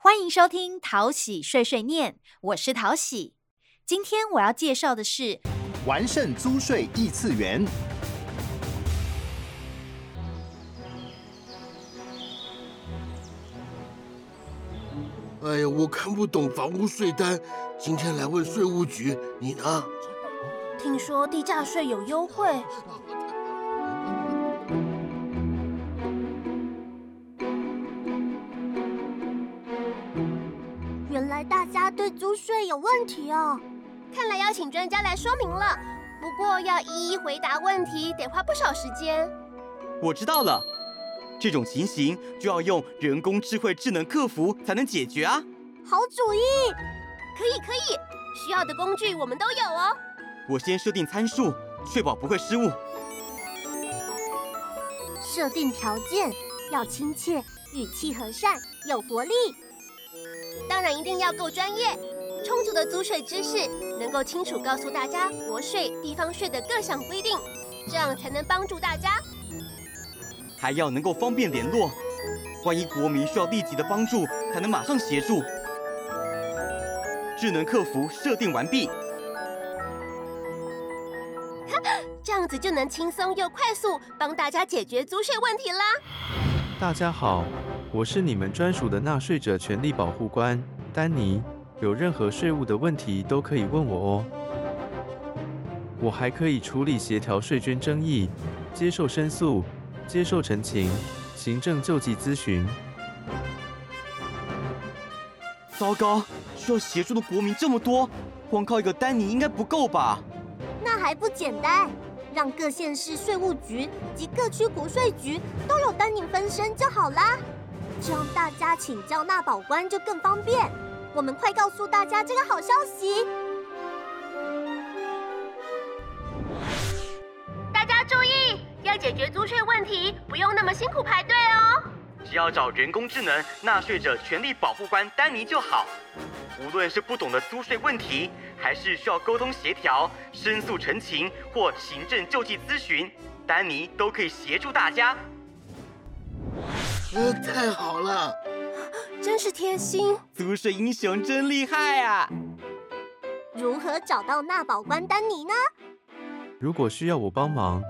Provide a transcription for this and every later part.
欢迎收听淘喜碎碎念，我是淘喜。今天我要介绍的是完胜租税异次元。哎呀，我看不懂房屋税单，今天来问税务局，你呢？听说地价税有优惠。原来大家对租税有问题哦，看来要请专家来说明了。不过要一一回答问题，得花不少时间。我知道了，这种情形就要用人工智慧智能客服才能解决啊！好主意，可以可以，需要的工具我们都有哦。我先设定参数，确保不会失误。设定条件要亲切，语气和善，有活力。当然一定要够专业，充足的租税知识，能够清楚告诉大家国税、地方税的各项规定，这样才能帮助大家。还要能够方便联络，万一国民需要立即的帮助，才能马上协助。智能客服设定完毕，这样子就能轻松又快速帮大家解决租税问题啦。大家好，我是你们专属的纳税者权利保护官丹尼，有任何税务的问题都可以问我哦。我还可以处理协调税捐争议、接受申诉、接受陈情、行政救济咨询。糟糕，需要协助的国民这么多，光靠一个丹尼应该不够吧？那还不简单，让各县市税务局及各区国税局都有丹尼分身就好啦。这样大家请教纳宝官就更方便。我们快告诉大家这个好消息！大家注意，要解决租税问题，不用那么辛苦排队哦。只要找人工智能纳税者权利保护官丹尼就好。无论是不懂的租税问题，还是需要沟通协调、申诉陈情或行政救济咨询，丹尼都可以协助大家。呃，太好了！真是贴心。租税英雄真厉害啊！如何找到纳宝官丹尼呢？如果需要我帮忙，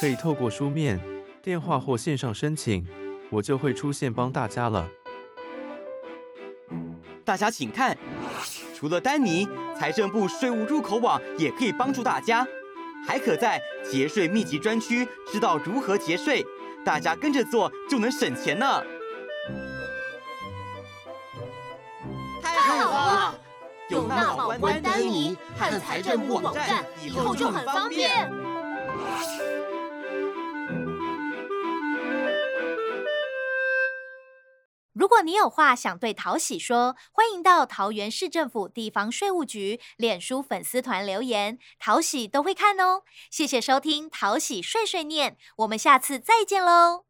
可以透过书面、电话或线上申请，我就会出现帮大家了。大家请看，除了丹尼，财政部税务入口网也可以帮助大家，还可在节税秘籍专区知道如何节税，大家跟着做就能省钱呢。太好了！有纳保官丹尼和财政部网站，以后就很方便。如果你有话想对淘喜说，欢迎到桃园市政府地方税务局脸书粉丝团留言，淘喜都会看哦。谢谢收听淘喜碎碎念，我们下次再见喽。